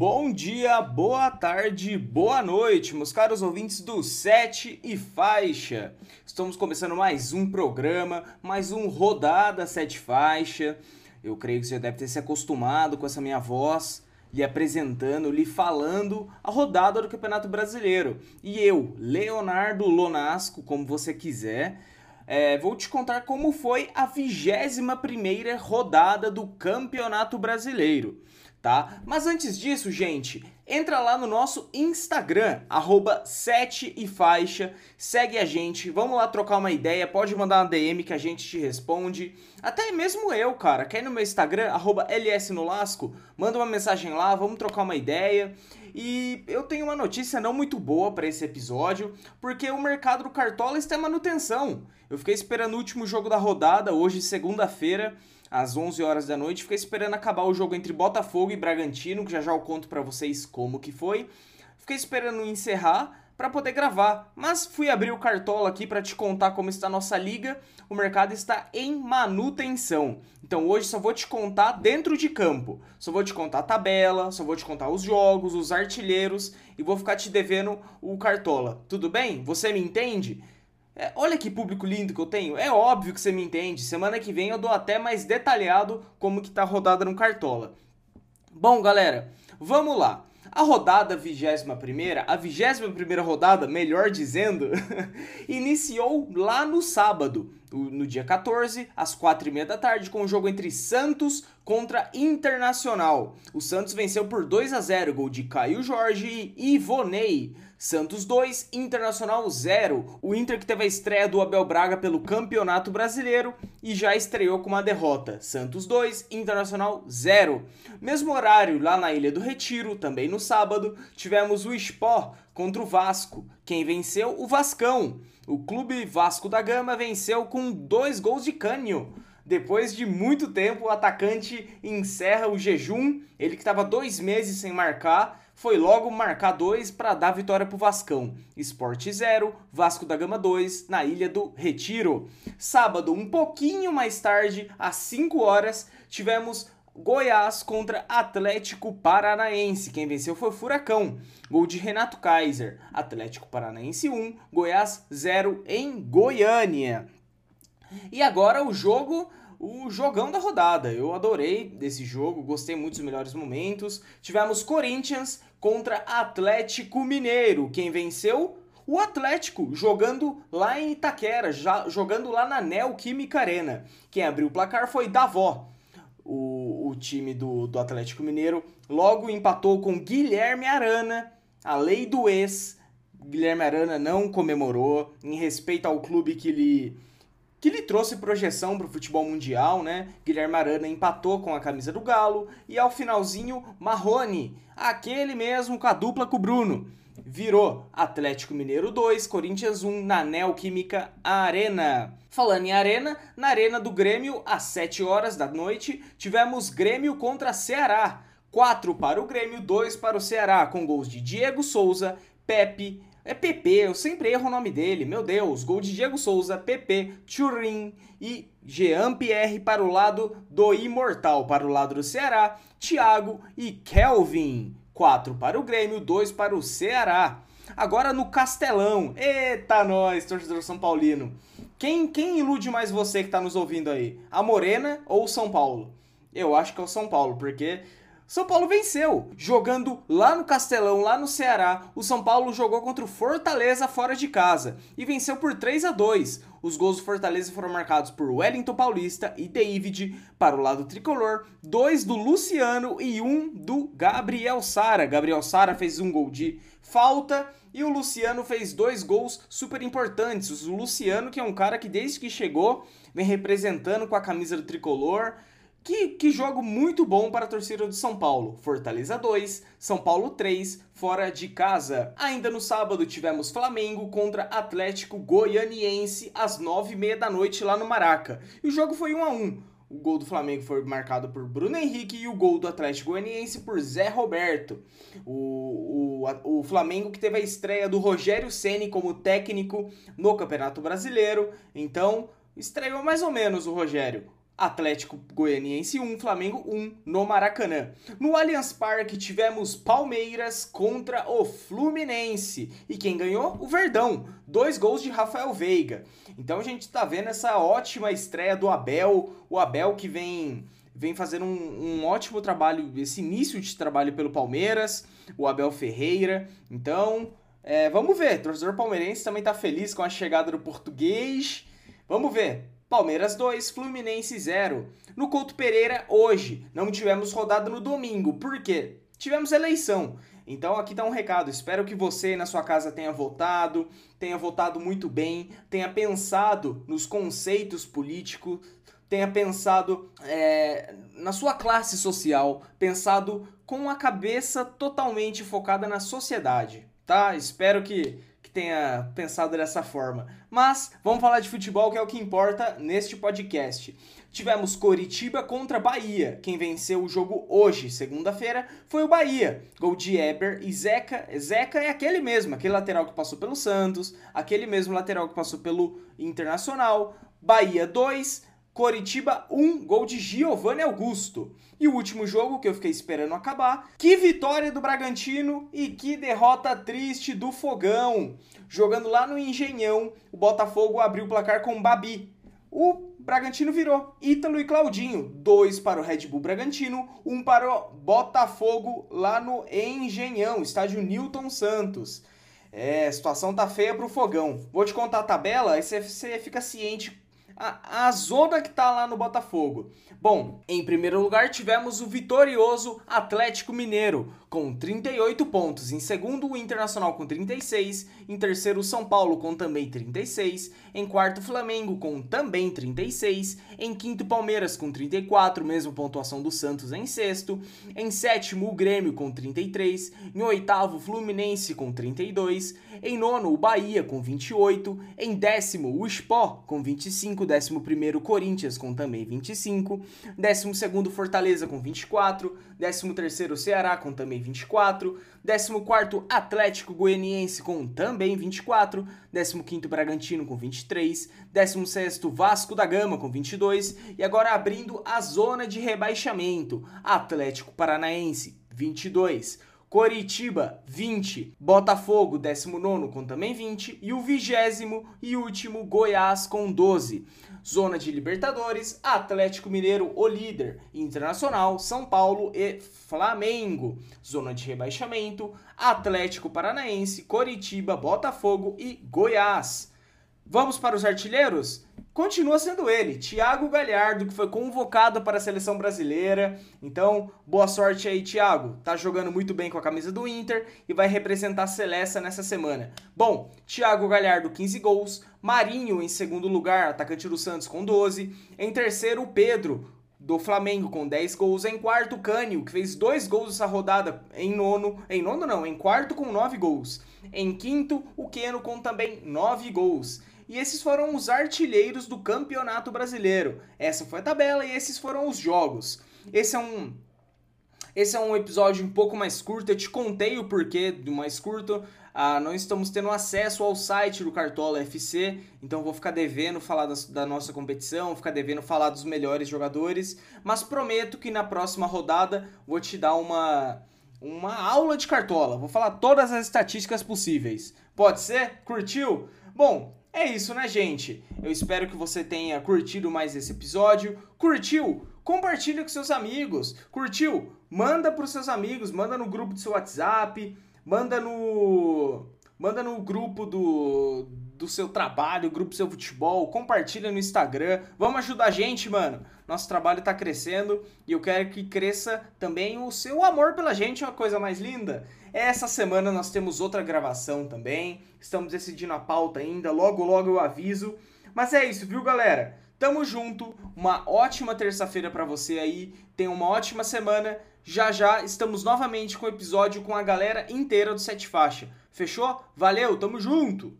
Bom dia, boa tarde, boa noite, meus caros ouvintes do Sete e Faixa. Estamos começando mais um programa, mais um Rodada Sete Faixa. Eu creio que você deve ter se acostumado com essa minha voz, lhe apresentando, lhe falando a rodada do Campeonato Brasileiro. E eu, Leonardo Lonasco, como você quiser, é, vou te contar como foi a 21 primeira rodada do Campeonato Brasileiro tá? Mas antes disso, gente, entra lá no nosso Instagram, arroba 7 e faixa, segue a gente, vamos lá trocar uma ideia, pode mandar uma DM que a gente te responde. Até mesmo eu, cara, quer ir no meu Instagram, arroba lsnolasco, manda uma mensagem lá, vamos trocar uma ideia. E eu tenho uma notícia não muito boa para esse episódio, porque o mercado do Cartola está em manutenção. Eu fiquei esperando o último jogo da rodada, hoje, segunda-feira, às 11 horas da noite. Fiquei esperando acabar o jogo entre Botafogo e Bragantino, que já já eu conto para vocês como que foi. Fiquei esperando encerrar para poder gravar, mas fui abrir o cartola aqui para te contar como está a nossa liga. O mercado está em manutenção. Então hoje só vou te contar dentro de campo. Só vou te contar a tabela, só vou te contar os jogos, os artilheiros e vou ficar te devendo o cartola. Tudo bem? Você me entende? É, olha que público lindo que eu tenho. É óbvio que você me entende. Semana que vem eu dou até mais detalhado como que tá rodada no Cartola. Bom, galera, vamos lá. A rodada 21 a 21 rodada, melhor dizendo, iniciou lá no sábado, no dia 14, às 4h30 da tarde, com o jogo entre Santos contra Internacional. O Santos venceu por 2 a 0 gol de Caio Jorge e Ivonei. Santos 2, Internacional 0. O Inter que teve a estreia do Abel Braga pelo Campeonato Brasileiro e já estreou com uma derrota. Santos 2, Internacional 0. Mesmo horário lá na Ilha do Retiro, também no sábado, tivemos o Sport contra o Vasco. Quem venceu? O Vascão. O clube Vasco da Gama venceu com dois gols de Cânio. Depois de muito tempo, o atacante encerra o jejum. Ele que estava dois meses sem marcar, foi logo marcar dois para dar vitória para o Vascão. Esporte 0, Vasco da Gama 2, na Ilha do Retiro. Sábado, um pouquinho mais tarde, às 5 horas, tivemos Goiás contra Atlético Paranaense. Quem venceu foi o Furacão. Gol de Renato Kaiser. Atlético Paranaense 1, Goiás 0 em Goiânia. E agora o jogo o jogão da rodada. Eu adorei desse jogo, gostei muito dos melhores momentos. Tivemos Corinthians contra Atlético Mineiro. Quem venceu? O Atlético, jogando lá em Itaquera, já, jogando lá na Neoquímica Arena. Quem abriu o placar foi Davó. O, o time do, do Atlético Mineiro logo empatou com Guilherme Arana, a lei do ex. Guilherme Arana não comemorou, em respeito ao clube que lhe que lhe trouxe projeção para o futebol mundial, né? Guilherme Arana empatou com a camisa do Galo e ao finalzinho Marrone, aquele mesmo com a dupla com o Bruno, virou Atlético Mineiro 2, Corinthians 1 na Neoquímica Arena. Falando em Arena, na Arena do Grêmio, às 7 horas da noite, tivemos Grêmio contra Ceará. 4 para o Grêmio, 2 para o Ceará, com gols de Diego Souza, Pepe, é PP, eu sempre erro o nome dele. Meu Deus, gol de Diego Souza, PP, Turin e Jean Pierre para o lado do Imortal. Para o lado do Ceará, Thiago e Kelvin. 4 para o Grêmio, 2 para o Ceará. Agora no Castelão. Eita nós, torcedor São Paulino. Quem, quem ilude mais você que está nos ouvindo aí? A Morena ou o São Paulo? Eu acho que é o São Paulo, porque são Paulo venceu, jogando lá no Castelão, lá no Ceará. O São Paulo jogou contra o Fortaleza fora de casa e venceu por 3 a 2. Os gols do Fortaleza foram marcados por Wellington Paulista e David para o lado tricolor, dois do Luciano e um do Gabriel Sara. Gabriel Sara fez um gol de falta e o Luciano fez dois gols super importantes. O Luciano, que é um cara que desde que chegou vem representando com a camisa do tricolor, que, que jogo muito bom para a torcida do São Paulo. Fortaleza 2, São Paulo 3, fora de casa. Ainda no sábado tivemos Flamengo contra Atlético Goianiense às 9h30 da noite lá no Maraca. E o jogo foi 1 a 1 o gol do Flamengo foi marcado por Bruno Henrique e o gol do Atlético Goianiense por Zé Roberto. O, o, o Flamengo que teve a estreia do Rogério Ceni como técnico no Campeonato Brasileiro. Então, estreou mais ou menos o Rogério Atlético Goianiense 1, Flamengo 1 no Maracanã. No Allianz Parque tivemos Palmeiras contra o Fluminense. E quem ganhou? O Verdão. Dois gols de Rafael Veiga. Então a gente está vendo essa ótima estreia do Abel. O Abel que vem vem fazendo um, um, ótimo trabalho, esse início de trabalho pelo Palmeiras, o Abel Ferreira. Então, é, vamos ver. O torcedor palmeirense também está feliz com a chegada do português. Vamos ver. Palmeiras 2, Fluminense 0. No Couto Pereira, hoje, não tivemos rodada no domingo. Por quê? Tivemos eleição. Então aqui tá um recado. Espero que você na sua casa tenha votado, tenha votado muito bem, tenha pensado nos conceitos políticos, tenha pensado é, na sua classe social, pensado com a cabeça totalmente focada na sociedade, tá? Espero que que tenha pensado dessa forma. Mas vamos falar de futebol, que é o que importa neste podcast. Tivemos Coritiba contra Bahia. Quem venceu o jogo hoje, segunda-feira, foi o Bahia. Gol de Eber e Zeca. Zeca é aquele mesmo, aquele lateral que passou pelo Santos, aquele mesmo lateral que passou pelo Internacional. Bahia 2, Coritiba 1, gol de Giovanni Augusto. E o último jogo que eu fiquei esperando acabar, que vitória do Bragantino e que derrota triste do Fogão. Jogando lá no Engenhão, o Botafogo abriu o placar com Babi. O Bragantino virou Ítalo e Claudinho, dois para o Red Bull Bragantino, um para o Botafogo lá no Engenhão, estádio Newton Santos. É, a situação tá feia pro Fogão. Vou te contar a tabela, aí você fica ciente a, a zona que tá lá no Botafogo. Bom, em primeiro lugar tivemos o vitorioso Atlético Mineiro, com 38 pontos. Em segundo, o Internacional com 36. Em terceiro, o São Paulo com também 36. Em quarto, Flamengo com também 36. Em quinto, Palmeiras com 34, mesma pontuação do Santos em sexto. Em sétimo, o Grêmio com 33. Em oitavo, Fluminense com 32. Em nono, o Bahia com 28. Em décimo, o Sport com 25. Décimo primeiro, Corinthians com também 25. Décimo segundo, Fortaleza com 24. Décimo terceiro, Ceará com também 24, 14º Atlético Goianiense com também 24, 15º Bragantino com 23, 16º Vasco da Gama com 22 e agora abrindo a zona de rebaixamento, Atlético Paranaense 22, Coritiba 20, Botafogo 19 com também 20 e o vigésimo e último Goiás com 12. Zona de Libertadores, Atlético Mineiro, o líder, Internacional, São Paulo e Flamengo. Zona de rebaixamento, Atlético Paranaense, Coritiba, Botafogo e Goiás. Vamos para os artilheiros? Continua sendo ele, Thiago Galhardo, que foi convocado para a seleção brasileira. Então, boa sorte aí, Thiago. Tá jogando muito bem com a camisa do Inter e vai representar a seleção nessa semana. Bom, Thiago Galhardo, 15 gols. Marinho em segundo lugar, atacante do Santos, com 12. Em terceiro, o Pedro, do Flamengo com 10 gols. Em quarto, Cânio, que fez dois gols essa rodada. Em nono, em nono não, em quarto com 9 gols. Em quinto, o Keno com também 9 gols. E esses foram os artilheiros do Campeonato Brasileiro. Essa foi a tabela e esses foram os jogos. Esse é um esse é um episódio um pouco mais curto, eu te contei o porquê do mais curto. Ah, não estamos tendo acesso ao site do Cartola FC, então vou ficar devendo falar da, nossa competição, ficar devendo falar dos melhores jogadores, mas prometo que na próxima rodada vou te dar uma, uma aula de Cartola. Vou falar todas as estatísticas possíveis. Pode ser? Curtiu? Bom, é isso, né, gente? Eu espero que você tenha curtido mais esse episódio. Curtiu? Compartilha com seus amigos. Curtiu? Manda para os seus amigos, manda no grupo do seu WhatsApp, manda no manda no grupo do, do seu trabalho, grupo do seu futebol, compartilha no Instagram. Vamos ajudar a gente, mano. Nosso trabalho está crescendo e eu quero que cresça também o seu amor pela gente, é uma coisa mais linda. Essa semana nós temos outra gravação também. Estamos decidindo a pauta ainda, logo logo eu aviso. Mas é isso, viu, galera? Tamo junto. Uma ótima terça-feira para você aí. Tenha uma ótima semana. Já já estamos novamente com o episódio com a galera inteira do Sete Faixa. Fechou? Valeu, tamo junto!